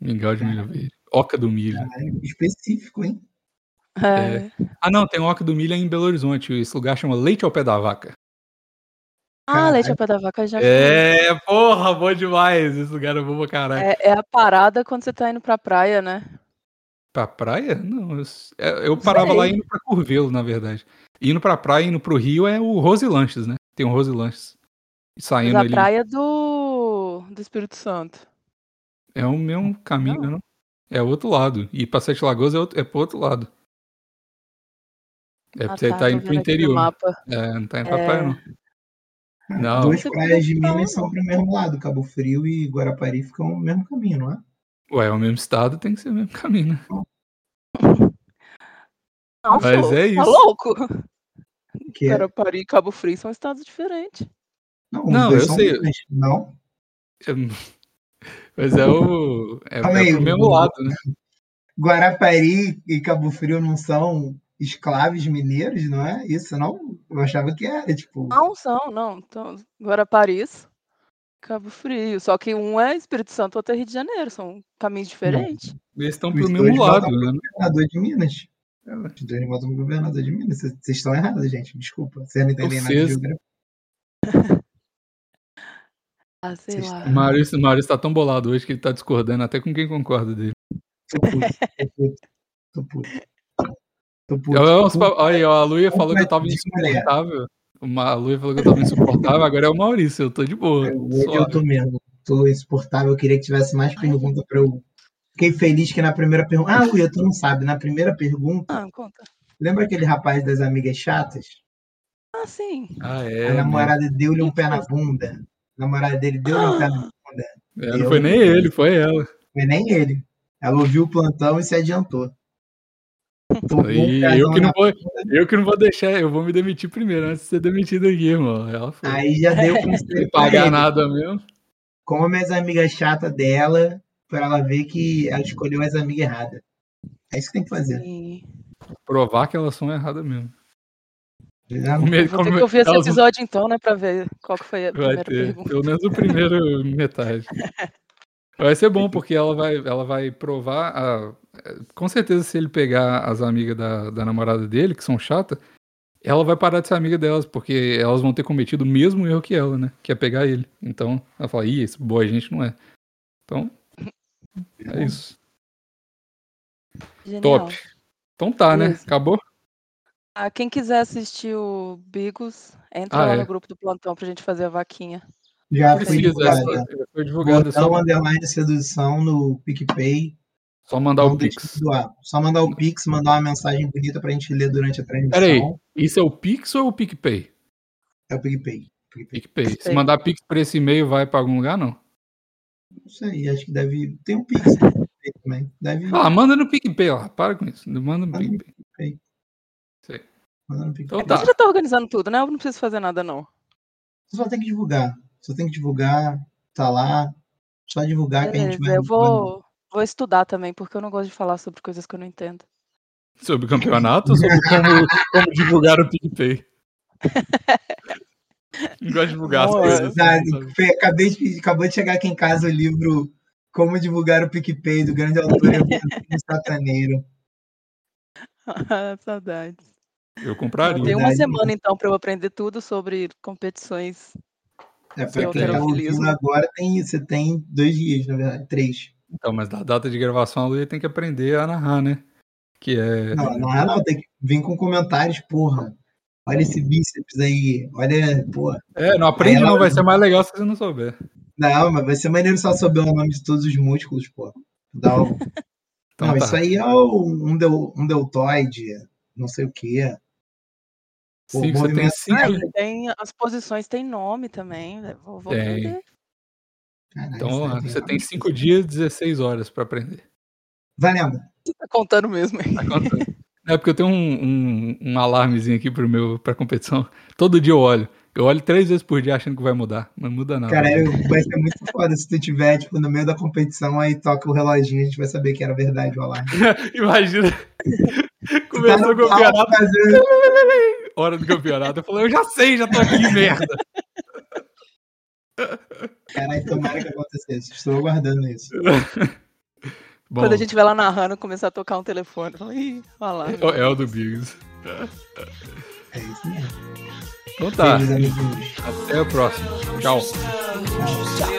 Mingau de milho verde. Oca do Milho. Caralho, específico, hein? É. Ah, não, tem Oca do Milho em Belo Horizonte. Esse lugar chama Leite ao Pé da Vaca. Ah, leite ao pé da vaca já. É, porra, bom demais. Esse lugar é bom pra caralho. É, é a parada quando você tá indo pra praia, né? Pra praia? Não, eu, é, eu parava sei. lá indo pra Curvelo, na verdade. Indo pra praia, indo pro Rio é o Rose Lanches, né? Tem o Rose Lanches. E Mas saindo a ali. praia do, do Espírito Santo. É o mesmo caminho, Não. não? É o outro lado. E pra Sete Lagoas é, outro, é pro outro lado. É Ah, porque você tá, tá indo pro interior. mapa. É, não tá indo pra É. praia, não. Não. Duas praias de Minas são pro mesmo lado. Cabo Frio e Guarapari ficam no mesmo caminho, não é? Ué, é o mesmo estado, tem que ser o mesmo caminho, né? Não, Mas sou. é Tá isso. louco? Que é- Guarapari e Cabo Frio são estados diferentes. Não, Não, eu sei. Minas, Não? Eu não- Mas é o. É, é pro mesmo lado, né? Guarapari e Cabo Frio não são escravos mineiros, não é? Isso não? Eu achava que era, tipo. Não são, não. Então, Guarapari, Cabo Frio. Só que um é Espírito Santo, outro é Rio de Janeiro. São caminhos diferentes. Eles estão pro mesmo lado, né? governador de Minas. Os dois votam pro governador de Minas. Vocês estão errados, gente. Desculpa. Vocês não entendem nada de geografia. Ah, sei lá. O Maurício, o tá tão bolado hoje que ele tá discordando até com quem concorda dele. Tô puto. Tô puto. Tô puto. Tô puto. Eu- eu- Puto. Olha, aí, a Luia falou que eu tava insuportável. Uma- A Luia falou que eu tava insuportável, agora é o Maurício, eu tô de boa. Eu- Hoje eu suave. tô mesmo. Tô insuportável. Eu queria que tivesse mais perguntas pra eu. Fiquei feliz que na primeira pergunta. Ah, Luia, tu não sabe. Na primeira pergunta, Ah, conta. lembra aquele rapaz das amigas chatas? Ah, sim. Ah, A é. namorada deu-lhe um pé na bunda. A namorada dele pé na bunda. né? É, não foi nem ele, foi ela. Foi nem ele. Ela ouviu o plantão e se adiantou. E eu que, não vou, eu que não vou deixar, eu vou me demitir primeiro, antes de ser demitido aqui, irmão. Ela foi. Aí já deu conselho pagar nada mesmo. Como as amigas chatas dela, pra ela ver que ela escolheu as amigas erradas. É isso que tem que fazer. Sim. Provar que elas são erradas mesmo. Ele- Vou ter que ouvir esse episódio então, né? Pra ver qual que foi a Vai primeira ter, pergunta. pelo menos o primeiro metade. Vai ser bom, porque ela vai, ela vai provar. a- com certeza, se ele pegar as amigas da, da namorada dele, que são chatas, ela vai parar de ser amiga delas, porque elas vão ter cometido o mesmo erro que ela, né? Que é pegar ele. Então, ela fala, ih, esse boa gente não é. Então, é isso. Genial. Top. Então tá, né? Acabou? Ah, quem quiser assistir o Bigos, entra Ah, lá é. no grupo do plantão pra gente fazer a vaquinha. Já foi Precisa, divulgado. essa, já foi divulgada. é Botão Só, underline sedução no PicPay. só mandar o deixe Pix. de doar. Só mandar o Pix, mandar uma mensagem bonita pra gente ler durante a transmissão. Peraí, isso é o Pix ou o PicPay? É o PicPay. PicPay. PicPay. Se mandar Pix por esse e-mail, vai pra algum lugar, não? Não sei, acho que deve. Tem um Pix no PicPay também. Deve. Ah, manda no PicPay, ó. Para com isso. Manda no Manda no PicPay. Sei. mandar no PicPay. Então Então tá. você já tá organizando tudo, né? Eu não preciso fazer nada, não. Só tem que divulgar. Só tem que divulgar. Tá lá. Só divulgar que a gente Beleza, vai. eu vou, vou estudar também, porque eu não gosto de falar sobre coisas que eu não entendo. Sobre campeonato ou sobre como, como divulgar o PicPay? Não gosto de divulgar as Boa. coisas. Sabe, sabe? Acabei de, acabou de chegar aqui em casa o livro Como Divulgar o PicPay, do grande autor Evandro Sataneiro. Saudades. Eu Eu compraria. tenho uma semana, então, para eu aprender tudo sobre competições. É, quem tá alterofilismo. ouvindo agora, tem, você tem dois dias, na verdade, três. Então, mas da data de gravação a Luia tem que aprender a narrar, né? Que é. Não, não é não, tem que vir com comentários, porra. Olha esse bíceps aí, olha, porra. É, não aprende ela- não, vai ser mais legal se você não souber. Não, mas vai ser maneiro só souber o nome de todos os músculos, porra. Dá um... Então não, tá. isso aí é um, del, um deltoide, não sei o quê. Pô, Cinco, você tem movimento- cinco. Ah, tem, as posições têm nome também. né? Vou, vou Tem. aprender. Caralho, Então, aí Você é- tem cinco dias, 16 horas pra aprender. Valendo. Você tá contando mesmo, hein? Tá contando. É porque eu tenho um, um, um alarmezinho aqui pro meu, pra competição. Todo dia eu olho. Eu olho três vezes por dia achando que vai mudar. Não muda nada. Caralho, vai ser muito foda se tu tiver, tipo, no meio da competição, aí toca o reloginho, a gente vai saber que era verdade o alarme. Imagina. Tá Começou o campeonato, fazendo- hora do campeonato. Eu falei, eu já sei, já tô aqui, merda. Caralho, tomara que acontecesse. Estou aguardando isso. Bom, Quando a gente vai lá narrando, começar a tocar um telefone. Ih, olha lá. é o- é o do Biggs. É isso mesmo. Então tá, amiguinhos. até o próximo. Tchau. Tchau.